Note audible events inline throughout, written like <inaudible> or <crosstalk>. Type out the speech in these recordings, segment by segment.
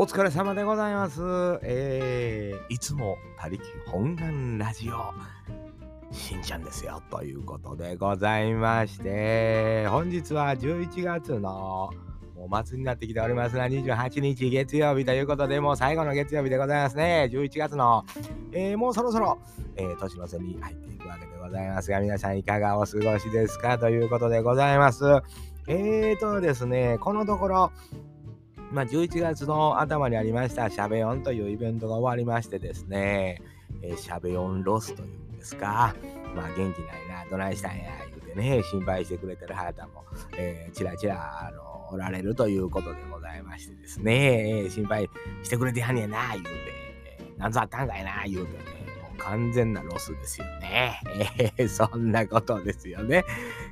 お疲れ様でございます。えー、いつも他力本願ラジオ、しんちゃんですよ。ということでございまして、本日は11月のもう末になってきておりますが、28日月曜日ということで、もう最後の月曜日でございますね。11月の、えー、もうそろそろ、えー、年の瀬に入っていくわけでございますが、皆さんいかがお過ごしですか？ということでございます。えーとですね、このところ、まあ、11月の頭にありましたシャベオンというイベントが終わりましてですね、えー、シャベオンロスというんですか、まあ元気ないな、どないしたんや、言うてね、心配してくれてる方も、えー、ちらちら、あの、おられるということでございましてですね、えー、心配してくれてはんねやな、言うて、なんぞあったんかいな、言うてね、完全なロスですよね。えー、そんなことですよね。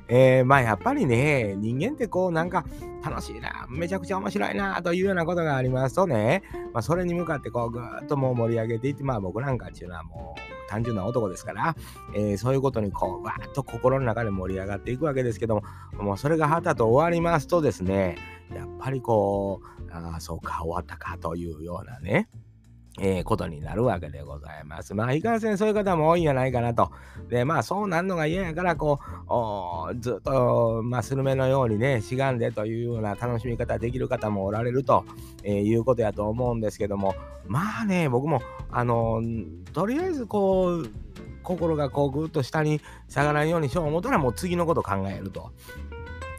えー、まあやっぱりね、人間ってこうなんか楽しいな、めちゃくちゃ面白いなというようなことがありますとね、まあそれに向かってこうぐーっともう盛り上げていって、まあ僕なんかっていうのはもう単純な男ですから、えー、そういうことにこうわーっと心の中で盛り上がっていくわけですけども、もうそれがはたと終わりますとですね、やっぱりこう、ああ、そうか、終わったかというようなね、えー、ことになるわけでございます。まあ、いかんせんそういう方も多いんじゃないかなと。で、まあ、そうなんのが嫌やから、こう、ずっと、まあ、スルメのようにね、しがんでというような楽しみ方できる方もおられると、えー、いうことやと思うんですけども、まあね、僕も、あのとりあえずこう、心がこうぐっと下に下がらんようにしよう思ったらもう次のこと考えると。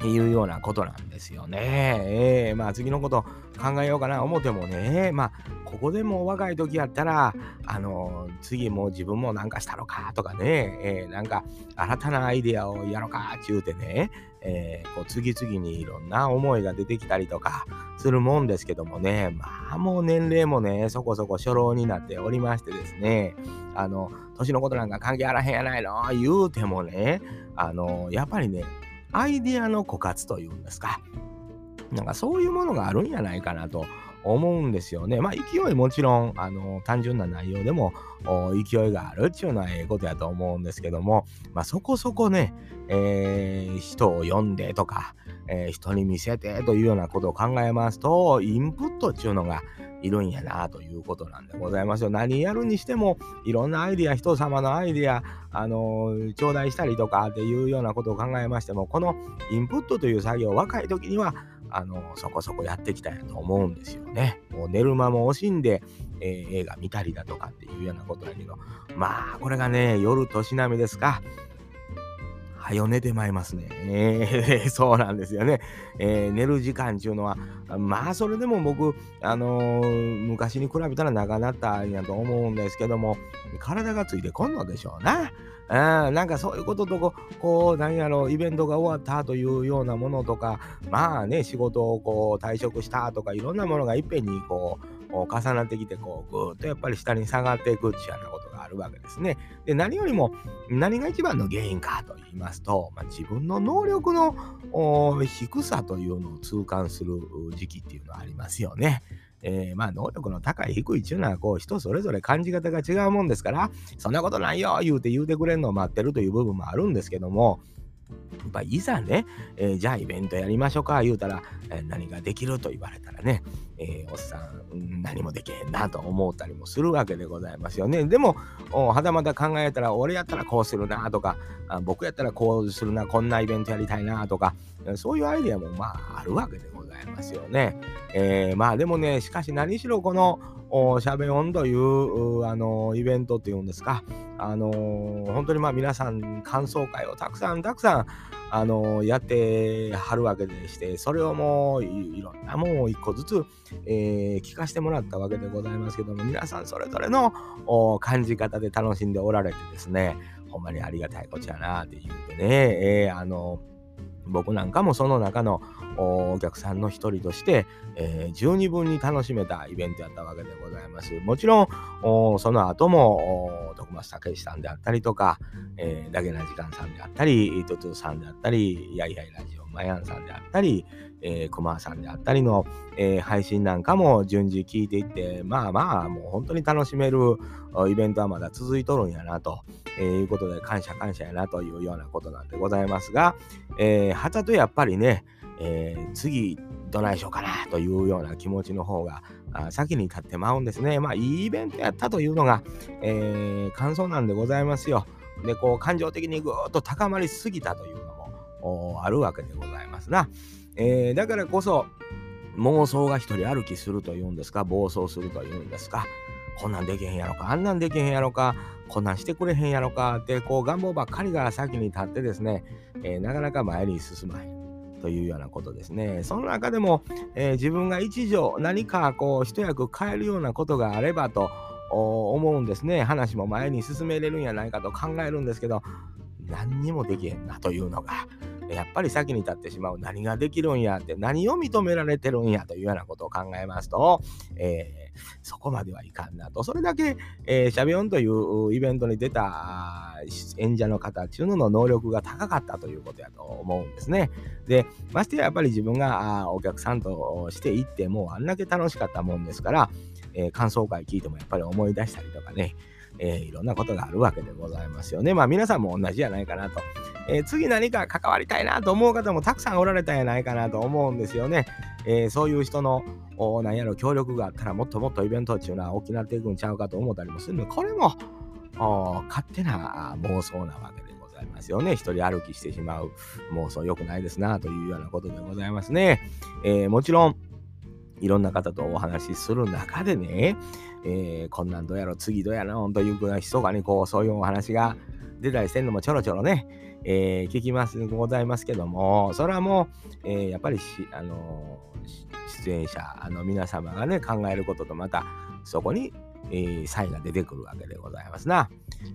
いうようなことなんですよね。えー、まあ次のこと考えようかな思ってもね、まあここでも若い時やったら、あの、次もう自分もなんかしたのかとかね、えー、なんか新たなアイデアをやろうかって言うてね、えー、こう次々にいろんな思いが出てきたりとかするもんですけどもね、まあもう年齢もね、そこそこ初老になっておりましてですね、あの、年のことなんか関係あらへんやないの言うてもね、あの、やっぱりね、アイディアの枯渇というんですか。なんかそういうものがあるんじゃないかなと思うんですよね。まあ勢いもちろんあの単純な内容でも勢いがあるっていうのはええことやと思うんですけども、まあそこそこね、えー、人を呼んでとか、えー、人に見せてというようなことを考えますと、インプットっていうのがいるんやなということなんでございますよ。何やるにしてもいろんなアイディア、人様のアイディア、あのー、頂戴したりとかっていうようなことを考えましても、このインプットという作業、若い時にはあのそこそこやってきたんやと思うんですよね。もう寝る間も惜しんで、えー、映画見たりだとかっていうようなことだけど、まあ、これがね、夜年並みですか。はよ寝てまいますね。えー、<laughs> そうなんですよね。えー、寝る時間っていうのは、まあそれでも僕、あのー、昔に比べたら長なったんやと思うんですけども、体がついてこんのでしょうな。うん、なんかそういうこととこ、こう、なんやろ、イベントが終わったというようなものとか、まあね、仕事をこう退職したとか、いろんなものがいっぺんにこう、重なってきて、こう、ぐーっとやっぱり下に下がっていくっていうようなことるわけですね。で、何よりも何が一番の原因かと言いますと、まあ、自分の能力の低さというのを痛感する時期っていうのはありますよね。えー、まあ能力の高い低いっていうのはこう人それぞれ感じ方が違うもんですからそんなことないよ言うて言うてくれるのを待ってるという部分もあるんですけどもやっぱいざね、えー、じゃあイベントやりましょうか言うたら、えー、何ができると言われたらね、えー、おっさん何もできへんなと思ったりもするわけでございますよね。でも、はたまた考えたら、俺やったらこうするなとか、あ僕やったらこうするな、こんなイベントやりたいなとか、そういうアイデアもまああるわけでございますよね。え、まあでもね、しかし何しろこのしゃべ音というあのイベントっていうんですか、あの本当にまあ皆さん感想会をたくさんたくさんあのやってはるわけでして、それをもういろんなもんを一個ずつ、えー、聞かせてもらったわけでございますけども、皆さんそれぞれの感じ方で楽しんでおられてですね、ほんまにありがたいこっちゃなって言うてね、えー、あの僕なんかもその中のお客さんの一人として、えー、十二分に楽しめたイベントやったわけでございます。もちろん、その後も、徳松武さんであったりとか、えー、ダゲな時間さんであったり、トトゥさんであったり、やいやいラジオマヤンさんであったり、えー、クマさんであったりの、えー、配信なんかも順次聞いていって、まあまあ、もう本当に楽しめるイベントはまだ続いとるんやなと、えー、いうことで、感謝感謝やなというようなことなんでございますが、えー、はたとやっぱりね、えー、次どないしようかなというような気持ちの方があ先に立ってまうんですね。まあいいイベントやったというのが、えー、感想なんでございますよ。でこう感情的にぐーっと高まりすぎたというのもあるわけでございますな。えー、だからこそ妄想が一人歩きするというんですか暴走するというんですかこんなんできへんやろかあんなんできへんやろかこんなんしてくれへんやろかってこう願望ばっかりが先に立ってですね、えー、なかなか前に進まへん。というようなことですね。その中でも、えー、自分が一条何かこう一役変えるようなことがあればと思うんですね。話も前に進めれるんやないかと考えるんですけど、何にもできへんなというのが、やっぱり先に立ってしまう何ができるんやって何を認められてるんやというようなことを考えますと、えー、そこまではいかんなと。それだけ、えー、シャビオンというイベントに出た演者の方っていうのの能力が高かったということやと思うんですね。で、ましてややっぱり自分がお客さんとしていってもうあんだけ楽しかったもんですから、えー、感想会聞いてもやっぱり思い出したりとかね、えー、いろんなことがあるわけでございますよね。まあ皆さんも同じじゃないかなと。えー、次何か関わりたいなと思う方もたくさんおられたんやないかなと思うんですよね。えー、そういう人の何やろ協力があったらもっともっとイベントっていうのは大きなっていくんちゃうかと思ったりもするので、これも勝手な妄想なわけでございますよね。一人歩きしてしまう妄想良くないですなというようなことでございますね。えもちろんいろんな方とお話しする中でね、えー、こんなんどうやろ、次どうやろ、というふうな密かにこう、そういうお話が出たりしてんのもちょろちょろね、えー、聞きますございますけども、それはもう、えー、やっぱりし、あの出演者の皆様がね、考えることとまた、そこに、えー、差異が出てくるわけでございますな。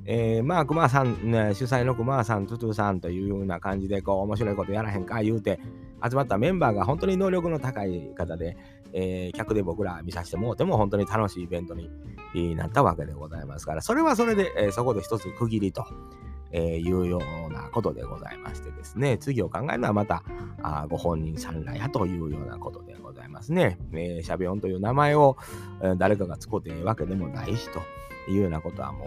えー、まあ、熊さん、ね、主催の熊さん、トゥトゥさんというような感じで、こう、面白いことやらへんか言うて、集まったメンバーが本当に能力の高い方で、えー、客で僕ら見させてもうても本当に楽しいイベントになったわけでございますから、それはそれで、えー、そこで一つ区切りと。えー、いうようなことでございましてですね、次を考えるのはまたあご本人さんらやというようなことでございますね。えー、シャビオンという名前を、え、誰かが使っていいわけでもないしというようなことはも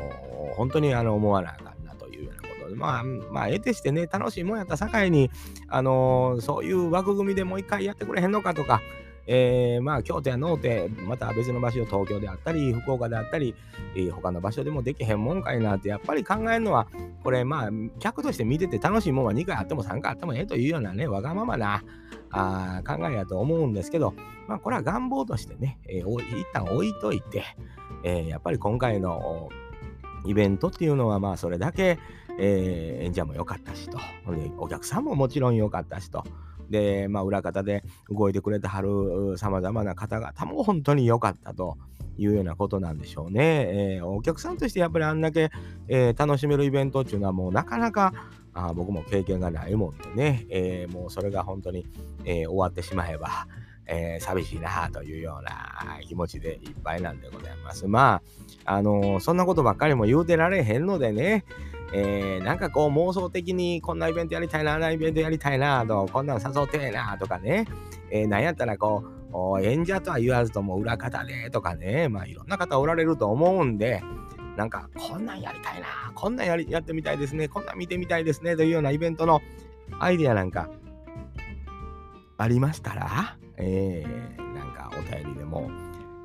う本当にあの思わなあかんなというようなことで、まあ、まあ、得てしてね、楽しいもんやった境に、あのー、そういう枠組みでもう一回やってくれへんのかとか、えー、まあ京都や能手また別の場所東京であったり福岡であったり、えー、他の場所でもできへんもんかいなってやっぱり考えるのはこれまあ客として見てて楽しいもんは2回あっても3回あってもええというようなねわがままなあ考えやと思うんですけどまあこれは願望としてね、えー、一旦置いといて、えー、やっぱり今回のイベントっていうのはまあそれだけ、えー、演者も良かったしと。お客さんももちろん良かったしと。で、まあ、裏方で動いてくれてはるさまざまな方々も本当に良かったというようなことなんでしょうね。えー、お客さんとしてやっぱりあんだけ、えー、楽しめるイベントっていうのはもうなかなかあ僕も経験がないもんでね、えー、もうそれが本当に、え終わってしまえば、えー、寂しいなというような気持ちでいっぱいなんでございます。まあ、あの、そんなことばっかりも言うてられへんのでね、えー、なんかこう妄想的にこんなイベントやりたいな、あんなイベントやりたいなと、こんなん誘ってえなとかね、えー、なんやったらこう、演者とは言わずとも裏方でとかね、まあいろんな方おられると思うんで、なんかこんなんやりたいな、こんなんやりやってみたいですね、こんなん見てみたいですねというようなイベントのアイディアなんかありましたら、えー、なんかお便りでも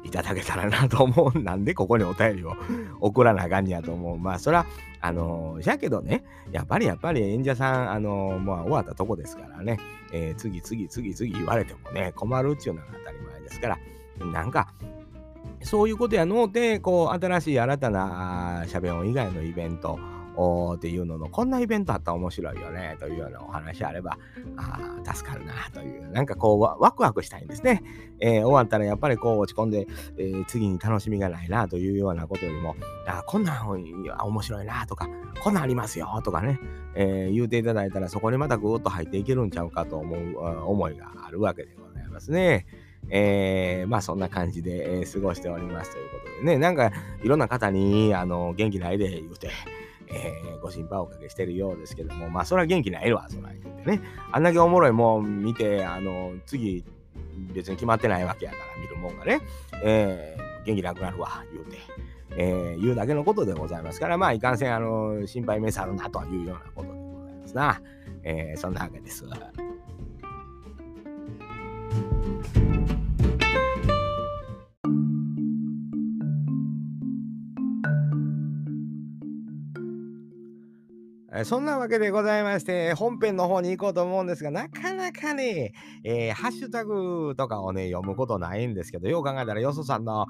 いただけたらなと思う。なんでここにお便りを送らなあかんやと思う。まあ、そら、あのー、じゃけどね、やっぱりやっぱり演者さん、あのー、まあ、終わったとこですからね、えー、次次次次言われてもね、困るっていうのが当たり前ですから、なんか、そういうことやのうて、こう、新しい新たなしゃべ音以外のイベント、っていうのの、こんなイベントあったら面白いよね、というようなお話あれば、あ助かるな、という、なんかこうワ、クワクしたいんですね。えー、終わったらやっぱりこう落ち込んで、えー、次に楽しみがないな、というようなことよりも、あこんなん面白いな、とか、こんなんありますよ、とかね、えー、言うていただいたら、そこにまたぐーっと入っていけるんちゃうかと思う思いがあるわけでございますね。えー、まあそんな感じで、えー、過ごしておりますということでね、なんかいろんな方にあの元気ないで言うて、えー、ご心配おかけしてるようですけども、まあ、それは元気ないわ、そら言うてね。あんだけおもろいもん見て、あの、次、別に決まってないわけやから、見るもんがね、えー、元気なくなるわ、言うて。えー、言うだけのことでございますから、まあ、いかんせん、あの、心配めさるなというようなことでございますな。えー、そんなわけです。ー、そんなわけでございまして、本編の方に行こうと思うんですが、なかなかね、えー、ハッシュタグとかをね、読むことないんですけど、よう考えたら、よそさんの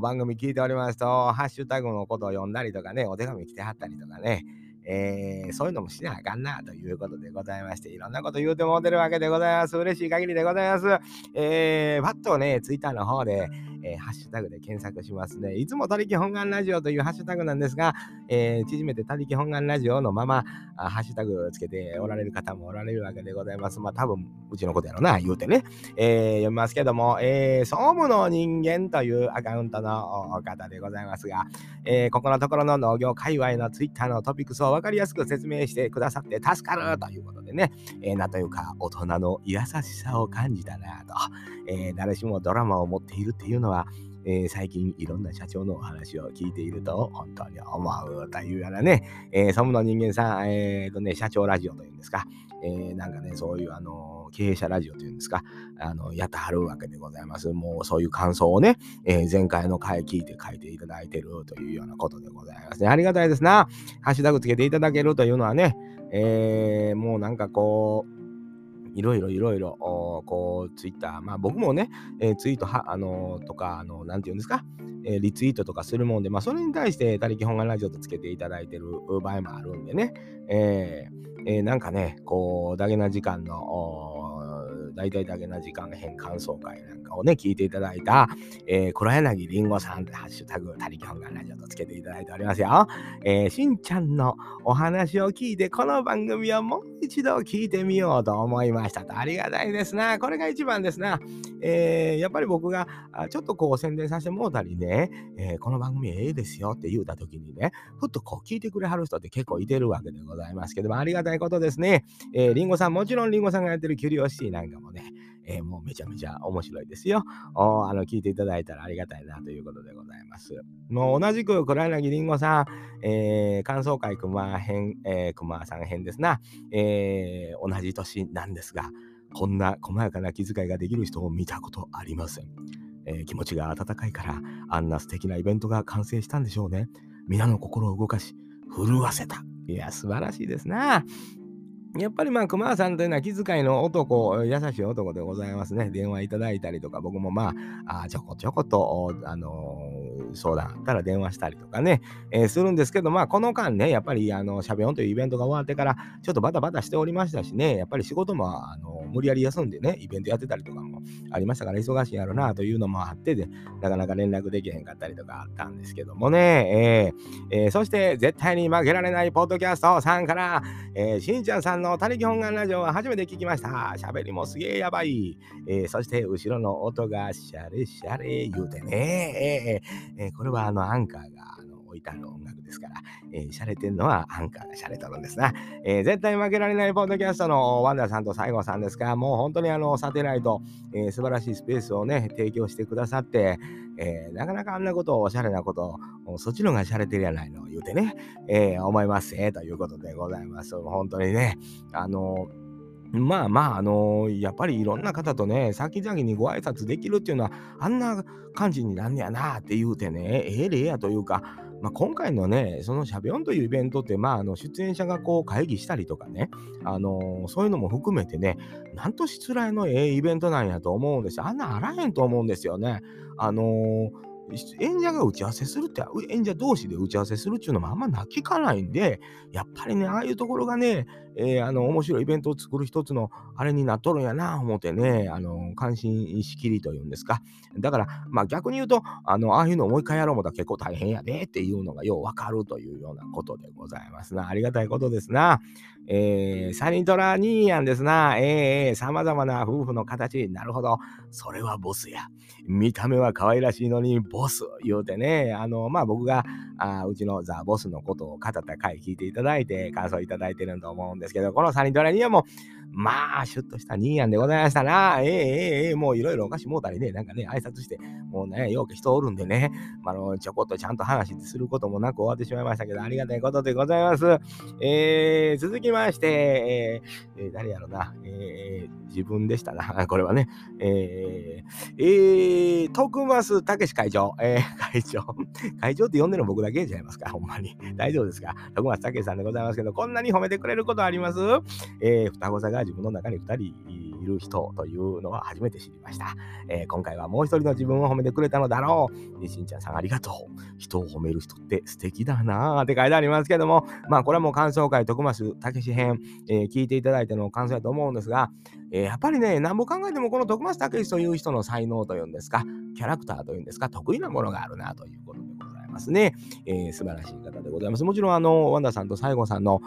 番組聞いておりますと、ハッシュタグのことを読んだりとかね、お手紙来てはったりとかね、えー、そういうのもしなあかんなということでございまして、いろんなこと言うてもうてるわけでございます。嬉しい限りでございます。えー、パッとね、ツイッターの方で、えー、ハッシュタグで検索しますね。いつも他力本願ラジオというハッシュタグなんですが、えー、縮めて他力本願ラジオのままあ、ハッシュタグつけておられる方もおられるわけでございます。まあ多分、うちのことやろな、言うてね、えー、読みますけども、えー、総務の人間というアカウントの方でございますが、えー、ここのところの農業界隈のツイッターのトピックスを分かりやすく説明してくださって助かるということでね、えー、なんというか大人の優しさを感じたなと、えー、誰しもドラマを持っているっていうのは、えー、最近いろんな社長のお話を聞いていると本当に思うというようなね、えー、ソムの人間さん、えーとね、社長ラジオというんですか、えー、なんかね、そういうあの経営者ラジオというんですか、あのやってはるわけでございます。もうそういう感想をね、えー、前回の回聞いて書いていただいてるというようなことでございますね。ありがたいですな。ハッシュタグつけていただけるというのはね、えー、もうなんかこう、いろいろいろいろ、こう、ツイッター、まあ僕もね、えー、ツイートは、あのー、とか、あのー、なんていうんですか、えー、リツイートとかするもんで、まあそれに対して、他力本願ラジオとつけていただいてる場合もあるんでね、えー、えー、なんかね、こう、ダゲな時間の、大々だけな時間編感想会なんかをね、聞いていただいた、えー、黒柳りんごさんってハッシュタグ、他力本願ラジオとつけていただいておりますよ。えー、しんちゃんのお話を聞いて、この番組をもう一度聞いてみようと思いましたと。ありがたいですな。これが一番ですな。えー、やっぱり僕がちょっとこう宣伝させてもうたりね、えー、この番組ええですよって言うた時にね、ふっとこう聞いてくれはる人って結構いてるわけでございますけども、ありがたいことですね。えー、りんごさん、もちろんりんごさんがやってるキュリオシティなんかもね、えー、もうめちゃめちゃ面白いですよ。あの聞いていただいたらありがたいなということでございます。もう同じく黒柳りんごさん、えー、感想会熊編、えー、熊さん編ですな、えー、同じ年なんですが、こんな細やかな気遣いができる人を見たことありません。えー、気持ちが温かいからあんな素敵なイベントが完成したんでしょうね。皆の心を動かし、震わせた。いや、素晴らしいですな。やっぱりまあ、熊さんというのは気遣いの男、優しい男でございますね。電話いただいたりとか、僕もまあ、あちょこちょこと、あのー、相談あったら電話したりとかね、えー、するんですけど、まあ、この間ね、やっぱり、あの、しゃべ音というイベントが終わってから、ちょっとバタバタしておりましたしね、やっぱり仕事も、あの無理やり休んでね、イベントやってたりとかもありましたから、忙しいやろなというのもあってで、なかなか連絡できへんかったりとかあったんですけどもね、えーえー、そして、絶対に負けられないポッドキャストさんから、えー、しんちゃんさんの他力本願ラジオは初めて聞きました。喋りもすげえやばい。えー、そして後ろの音がシャレシャレ言うてね。えー、え、えこれはあのアンカーがあの置いてある音楽ですから、えー、シャレてんのはアンカーがシャレとるんですな。えー、絶対負けられないポッドキャストのワンダーさんと西郷さんですが、もう本当にあのサテライト、えー、素晴らしいスペースをね、提供してくださって、えー、なかなかあんなことをおしゃれなことを、そっちのがしゃれてるやないの言うてね、え、思いますえということでございます。本当にね、あのーまあまあ、あのー、やっぱりいろんな方とね、先々にご挨拶できるっていうのは、あんな感じになんねやなって言うてね、ええ例やというか、まあ、今回のね、そのしゃべ音というイベントって、まあ、あの出演者がこう会議したりとかね、あのー、そういうのも含めてね、なんとしつらいのええイベントなんやと思うんですよ。あんなあらへんと思うんですよね。あの演者が打ち合わせするって、演者同士で打ち合わせするっていうのもあんまな聞かないんで、やっぱりね、ああいうところがね、えー、あの、面白いイベントを作る一つのあれになっとるんやな、思ってね、あの、関心しきりというんですか。だから、まあ逆に言うと、あの、ああいうのをもう一回やろうもたら結構大変やでっていうのがようわかるというようなことでございますな。ありがたいことですな。えー、サニトラニーヤンですな。えー、様々な夫婦の形。なるほど。それはボスや。見た目は可愛らしいのに、ボス言うてね。あの、まあ、僕があ、うちのザ・ボスのことを語った回聞いていただいて、感想いただいてると思うんですですけど、このサニトラニーヤンも、まあ、シュッとした兄やんでございましたな。ええええええもういろいろお菓子もうたりね、なんかね、挨拶して、もうね、ようけ人おるんでね、あの、ちょこっとちゃんと話することもなく終わってしまいましたけど、ありがたいことでございます。えー、続きまして、えー、誰やろな、えー、自分でしたな、<laughs> これはね、えー、えー、徳増武会長、えー、会長、<laughs> 会長って呼んでるの僕だけじゃないますか、ほんまに。大丈夫ですか？徳増武さんでございますけど、こんなに褒めてくれることありますえー、双子座が自分の中に2人いる人というのは初めて知りました。えー、今回はもう一人の自分を褒めてくれたのだろう。しんちゃんさんありがとう。人を褒める人って素敵だなって書いてありますけども、まあこれはもう感想会徳増武史編、えー、聞いていただいての感想だと思うんですが、えー、やっぱりね、何も考えてもこの徳増武史という人の才能というんですか、キャラクターというんですか、得意なものがあるなということでますね。えー、素晴らしい方でございます。もちろん、あの、ワンダさんと西郷さんの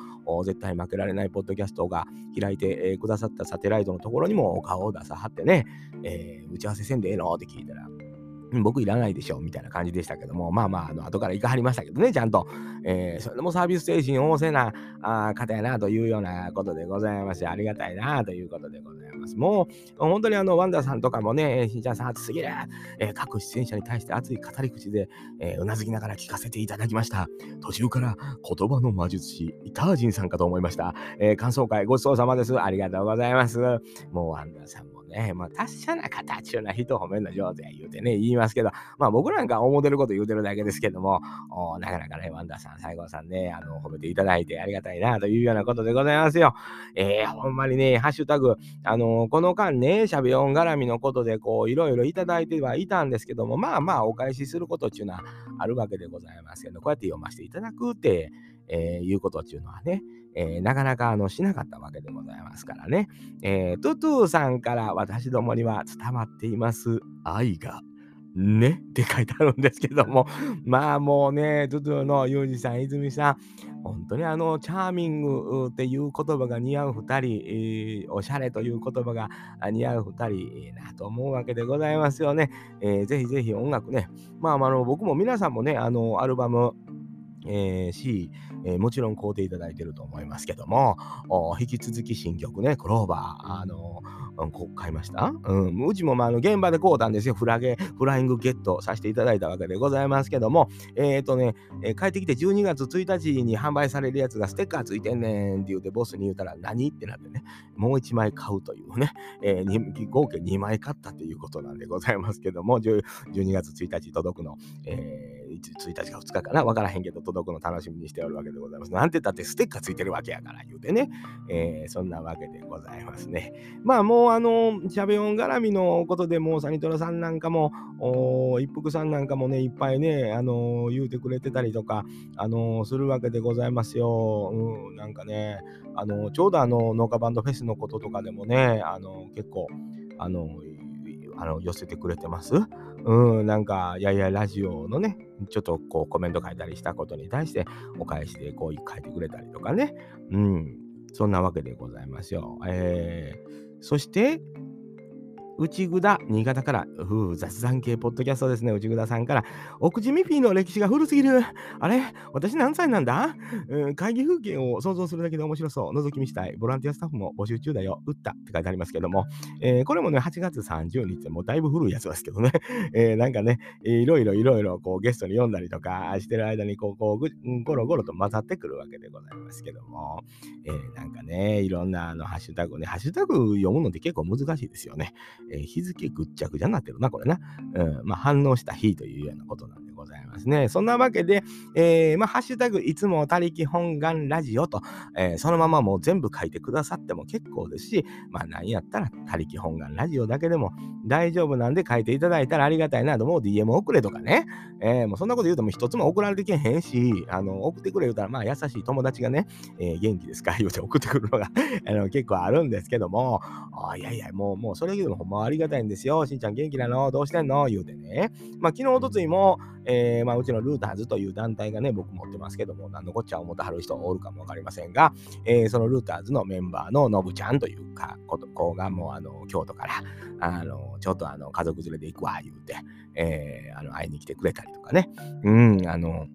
絶対負けられないポッドキャストが開いて、えー、くださったサテライトのところにもお顔を出さはってね、えー、打ち合わせせんでええのって聞いたら、僕いらないでしょみたいな感じでしたけども、まあまあ、あの後から行かはりましたけどね、ちゃんと。えー、それでもサービス精神旺盛なあ方やなというようなことでございまして、ありがたいなということでございます。もう、本当にあの、ワンダーさんとかもね、新ちゃんさん熱すぎる、えー、各出演者に対して熱い語り口で、えー、うなずきながら聞かせていただきました。途中から言葉の魔術師、イタージンさんかと思いました。えー、感想会ごちそうさまです。ありがとうございます。もうワンダーさんね、まあ、達者な方ちゅうな人褒めるの上手や言うてね、言いますけど、まあ僕なんか思ってること言うてるだけですけども、なかなかね、ワンダーさん、西郷さんね、あの、褒めていただいてありがたいなというようなことでございますよ。えー、ほんまにね、ハッシュタグ、あのこの間ね、しゃべ音絡みのことで、こう、いろいろいただいてはいたんですけども、まあまあ、お返しすることっていうのはあるわけでございますけど、こうやって読ませていただくって、えー、いうことっていうのはね、えー、なかなかあのしなかったわけでございますからね。えー、トゥトゥさんから私どもには伝わっています愛がねって書いてあるんですけども、まあもうね、トゥトゥのユージさん、泉さん、本当にあの、チャーミングっていう言葉が似合う2人、えー、おしゃれという言葉が似合う2人いいなと思うわけでございますよね。えー、ぜひぜひ音楽ね、まあ、あの僕も皆さんもね、あの、アルバム、えー、し、えー、もちろん買うていただいてると思いますけども、引き続き新曲ね、クローバー、あのうん、こ買いました、うん、うちもまああの現場で買うたんですよ。フラゲ、フライングゲットさせていただいたわけでございますけども、えっ、ー、とね、えー、帰ってきて12月1日に販売されるやつがステッカーついてんねんって言うてボスに言うたら何？ってなってね、もう1枚買うというね、えー、合計2枚買ったということなんでございますけども、12月1日届くの、えー、1日か2日かな、わからへんけど届くの楽しみにしておるわけでございます。なんて言ったってステッカーついてるわけやから言うてね、えー、そんなわけでございますね。まあもうあの、しゃべ音絡みのことでもうサニトラさんなんかも、一服さんなんかもね、いっぱいね、あのー、言うてくれてたりとか、あのー、するわけでございますよ。うん、なんかね、あのちょうどあの、農家バンドフェスのこととかでもね、あの結構、あのあの寄せてくれてます。うん、なんか、いやいやラジオのね、ちょっとこうコメント書いたりしたことに対してお返しでこう書いてくれたりとかね。うん、そんなわけでございますよ。えー、そして、内ぐだ、新潟から、う雑談系ポッドキャストですね、内ぐださんから、奥地ミフィの歴史が古すぎる。あれ？私何歳なんだ、うん、会議風景を想像するだけで面白そう。覗き見したい。ボランティアスタッフも募集中だよ。打ったって書いてありますけども、えー、これもね、8月30日、もうだいぶ古いやつですけどね、<laughs> えー、なんかね、いろいろいろいろこうゲストに読んだりとかしてる間にこう、こうぐゴロゴロと混ざってくるわけでございますけども、えー、なんかね、いろんなあのハッシュタグね、ハッシュタグ読むのって結構難しいですよね。えー、日付ぐっちゃぐちゃになってるな、これな。うん、まあ、反応した日というようなことなんでますね。そんなわけで、えー、まあ、ハッシュタグ、いつも他力本願ラジオと、えー、そのままもう全部書いてくださっても結構ですし、まあ、何やったら他力本願ラジオだけでも大丈夫なんで書いていただいたらありがたいなと思う DM 送れとかね。えー、もうそんなこと言うともう一つも送られてけへんし、あの、送ってくれ言うたら、まあ、優しい友達がね、えー、元気ですか？言うて送ってくるのが <laughs> あの結構あるんですけども、あいやいや、もう、もうそれ言うのほんまありがたいんですよ。しんちゃん元気なの？どうしてんの？言うてね。まあ、昨日、おとついも、えー、まあ、うちのルーターズという団体がね、僕持ってますけども、何のこっちゃ思ってはる人おるかもわかりませんが、えー、そのルーターズのメンバーののぶちゃんというか、子がもう、あの、京都から、あの、ちょっとあの、家族連れで行くわ、言うて、えー、あの、会いに来てくれたりとかね。うん、あの、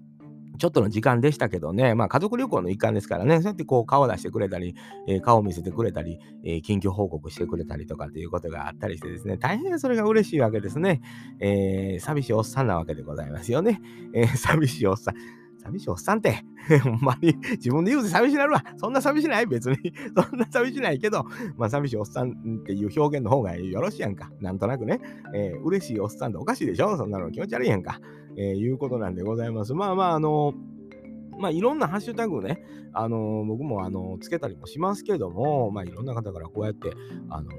ちょっとの時間でしたけどね、まあ家族旅行の一環ですからね、そうやってこう顔出してくれたり、えー、顔を見せてくれたり、えー、近況報告してくれたりとかっていうことがあったりしてですね、大変それが嬉しいわけですね。えー、寂しいおっさんなわけでございますよね。え、寂しいおっさん。寂しいおっさんって、<laughs> ほんまに自分で言うて寂しなるわ。そんな寂しない？別に。<laughs> そんな寂しないけど、まあ寂しいおっさんっていう表現の方がよろしいやんか。なんとなくね。えー、嬉しいおっさんっておかしいでしょ？そんなの気持ち悪いやんか。えー、いうことなんでございます。まあまあ、あのまあ、いろんなハッシュタグね、あの僕もあのつけたりもしますけども、まあ、いろんな方からこうやって、あの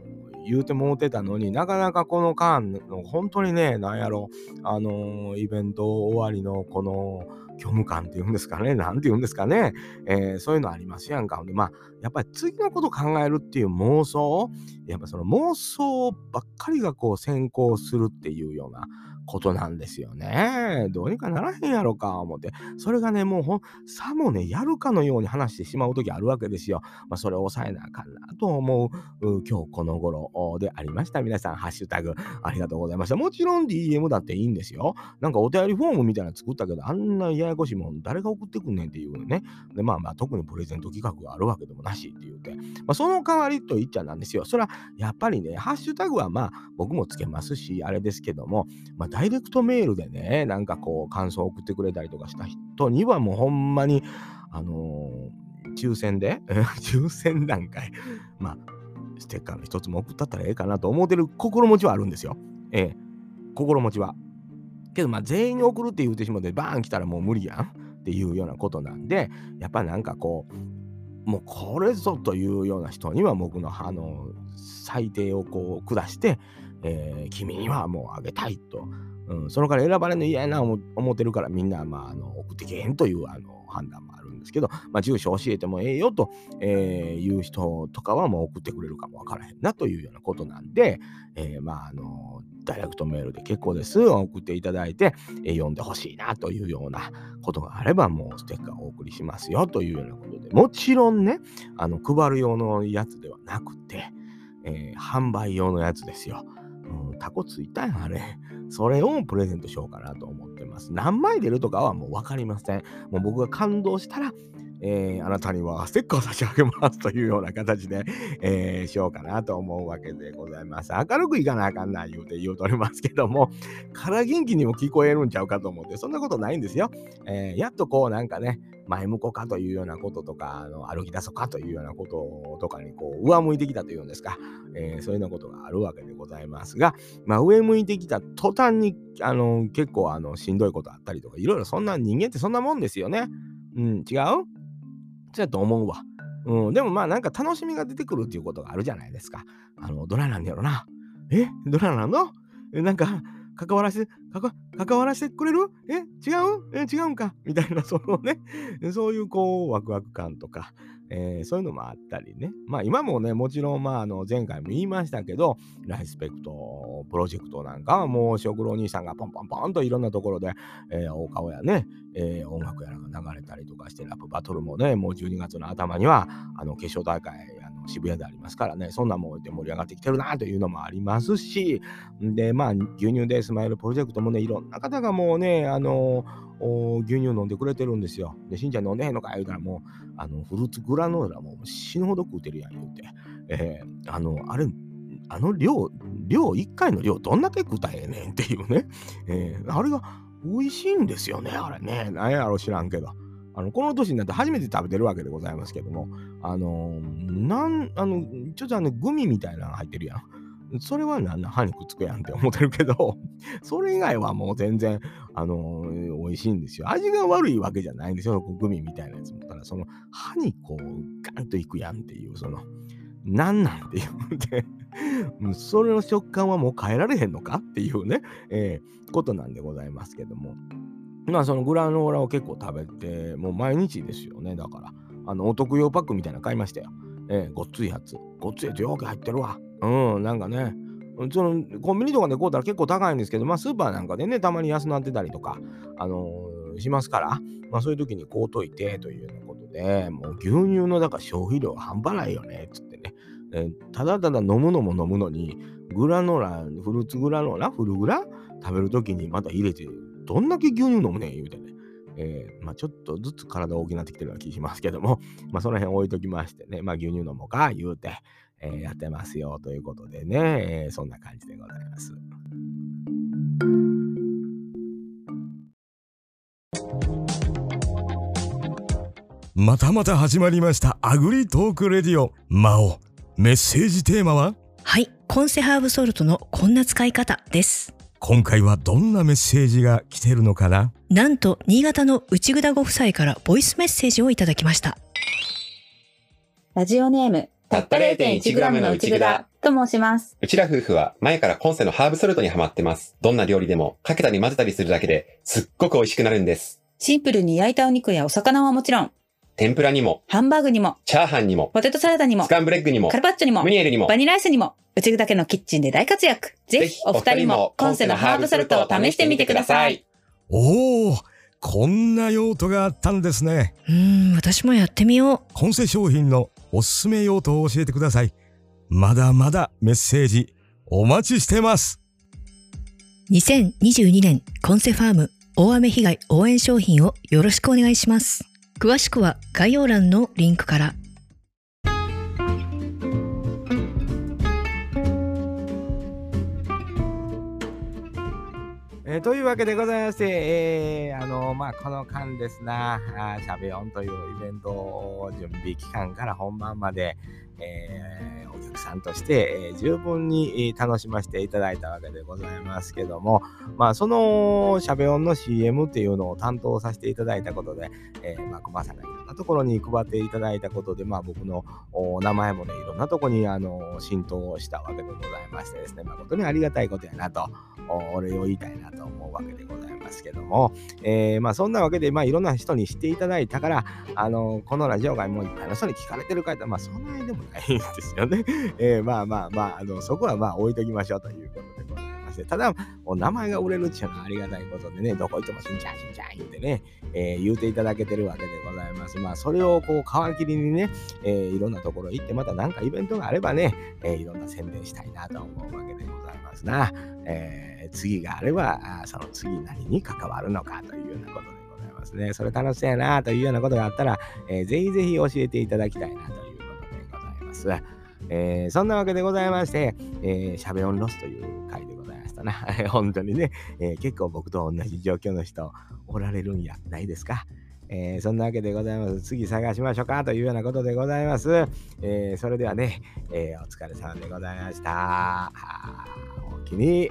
言うてもうてたのになかなかこの間の本当にねなんやろあのイベント終わりのこの虚無感っていうんですかね、<laughs> なんて言うんですかね、えー、そういうのありますやんか。で、まあ、やっぱり次のこと考えるっていう妄想、やっぱその妄想ばっかりがこう先行するっていうような、ことなんですよね。どうにかならへんやろか、思って。それがね、もうほん、さもね、やるかのように話してしまう時あるわけですよ。まあ、それを抑えなあかんなと思う今日この頃でありました。皆さん、ハッシュタグありがとうございました。もちろん DM だっていいんですよ。なんかお便りフォームみたいなの作ったけど、あんなややこしいもん誰が送ってくんねんっていうね。で、まあまあ、特にプレゼント企画があるわけでもなしって言うて。まあ、その代わりと言っちゃなんですよ。それはやっぱりね、ハッシュタグはまあ、僕もつけますし、あれですけども、まあ、ダイレクトメールでね、なんかこう、感想を送ってくれたりとかした人にはもうほんまに、あのー、抽選で、<laughs> 抽選段階、まあ、ステッカーの一つも送ったったらええかなと思ってる心持ちはあるんですよ。ええ、心持ちは。けど、まあ、全員に送るって言うてしまって、バーン来たらもう無理やんっていうようなことなんで、やっぱなんかこう、もうこれぞというような人には僕のあの最低をこう下して、えー、君にはもうあげたいと、うん、そのから選ばれるの嫌やな思ってるからみんな、まあ、あの送ってけへんというあの判断もあるんですけど、まあ、住所教えてもええよと、えー、いう人とかはもう送ってくれるかもわからへんなというようなことなんで、えー、まああのダイレクトメールで結構です。送っていただいて、えー、読んでほしいなというようなことがあれば、もうステッカーをお送りしますよというようなことで、もちろんね、あの配る用のやつではなくて、え、販売用のやつですよ。タコついたやん、あれ。それをプレゼントしようかなと思ってます。何枚出るとかはもう分かりません。もう僕が感動したら、えー、あなたにはステッカーを差し上げますというような形で、えー、しようかなと思うわけでございます。明るくいかなあかんな言うて言うとりますけども、から元気にも聞こえるんちゃうかと思って、そんなことないんですよ。えー、やっとこうなんかね、前向こうかというようなこととか、あの歩き出そうかというようなこととかにこう上向いてきたというんですか、えー、そういうようなことがあるわけでございますが、まあ、上向いてきた途端にあの結構あのしんどいことあったりとか、いろいろそんな人間ってそんなもんですよね。うん、違う？そうやと思うわ。うん、でもまあなんか楽しみが出てくるっていうことがあるじゃないですか。あの、どないなんだろうな。え？どないなんの？なんか、関わらせ、関わらせてくれる？え？違う？え違うんか？みたいな、そのね、そういうこう、ワクワク感とか、えー、そういうのもあったりね。まあ今もね、もちろん、まああの前回も言いましたけど、ライスペクトプロジェクトなんかはもう食郎兄さんがポンポンポンといろんなところで、えー、大顔やね、えー、音楽やらが流れたりとかして、ラップバトルもね、もう12月の頭には、あの決勝大会、や渋谷でありますからね、そんなもんで盛り上がってきてるなというのもありますし、で、まあ牛乳でスマイルプロジェクトもね、いろんな方がもうね、あのー牛乳飲んでくれてるんですよ。で、しんちゃん飲んでへんのか言うたらもう、あの、フルーツグラノーラも死ぬほど食うてるやん言うて。えー、あの、あれ、あの量、量、1回の量どんだけ食うたらえねんっていうね。えー、あれが美味しいんですよね、あれね。何やろ知らんけど。あの、この年になって初めて食べてるわけでございますけども、あのー、なん、あの、ちょっとあの、グミみたいなの入ってるやん。それはなんな歯にくっつくやんって思ってるけど、<laughs> それ以外はもう全然、あのー、美味しいんですよ。味が悪いわけじゃないんですよ。グミみたいなやつも。ただ、その歯にこう、ガンといくやんっていう、その、なんなんて言うて <laughs> それの食感はもう変えられへんのかっていうね、えー、ことなんでございますけども。まあ、そのグラノーラを結構食べて、もう毎日ですよね。だから、あの、お得用パックみたいなの買いましたよ。えー、ごっついやつ。ごっついやつよく入ってるわ。うん、なんかね、そのコンビニとかで買うたら結構高いんですけど、まあスーパーなんかでね、たまに安なってたりとか、あのー、しますから、まあそういう時に買うといてというようなことで、もう牛乳のだから消費量半端ないよね、つってね。えー、ただただ飲むのも飲むのに、グラノーラ、フルーツグラノーラ、フルグラ食べる時にまた入れて、どんだけ牛乳飲むねん言うてね。えー、まあ、ちょっとずつ体大きくなってきてるような気しますけども、<laughs> まあ、その辺置いときましてね、まあ、牛乳飲もうか言うて、えー、やってますよということでね、えー、そんな感じでございます。またまた始まりましたアグリトークレディオ魔王メッセージテーマは？はいコンセハーブソルトのこんな使い方です今回はどんなメッセージが来てるのかな？なんと新潟の内ぐだご夫妻からボイスメッセージをいただきましたラジオネームたった 0.1g の内ぐだと申します。うちら夫婦は前からコンセのハーブソルトにハマってます。どんな料理でもかけたり混ぜたりするだけですっごく美味しくなるんです。シンプルに焼いたお肉やお魚はもちろん、天ぷらにも、ハンバーグにも、チャーハンにも、ポテトサラダにもス、カンブレッグにもカ、ルパッチョにもム、ニエルにもバ、ニラアイスにも、うちぐだけのキッチンで大活躍。ぜひお二人もコンセのハーブソルトを試してみてください。。おおこんな用途があったんですねうーん私もやってみようコンセ商品のおすすめ用途を教えてくださいまだまだメッセージお待ちしてます2022年コンセファーム大雨被害応援商品をよろしくお願いします詳しくは概要欄のリンクから。えーというわけでございまして、えーあのまあ、この間ですな、あーシャベオンというイベント準備期間から本番まで、えーお客さんとして、えー十分に楽しませていただいたわけでございますけども、まあ、そのしゃべ音の CM っていうのを担当させていただいたことで、えーまあ、小さないろなところに配っていただいたことで、まあ、僕のお名前もね、いろんなとこにあの浸透したわけでございましてですね、誠にありがたいことやなと。お礼を言いたいなと思うわけでございますけども、えーまあそんなわけで、まあいろんな人に知っていただいたから、あのこのラジオがもういっぱいの人に聞かれてるか、まあそんなにでもないんですよね。<laughs> えーまあまあまあ、あのそこはまあ置いときましょうということでございまして、ただ、お名前が売れるっていうのはありがたいことでね、どこ行ってもしんちゃんしんちゃん言うてね、えー言うていただけてるわけでございます。まあそれをこう皮切りにね、えーいろんなところ行って、また何かイベントがあればね、えーいろんな宣伝したいなと思うわけでございますな。え次があれば、あその次何に関わるのかというようなことでございますね。それ楽しそうやなというようなことがあったら、えーぜひぜひ教えていただきたいなということでございます。えーそんなわけでございまして、えー、シャベオンロスという回でございましたな。<laughs> 本当にね、えー結構僕と同じ状況の人おられるんやないですか？えーそんなわけでございます。次探しましょうかというようなことでございます。えーそれではね、えーお疲れ様でございました。おおきに。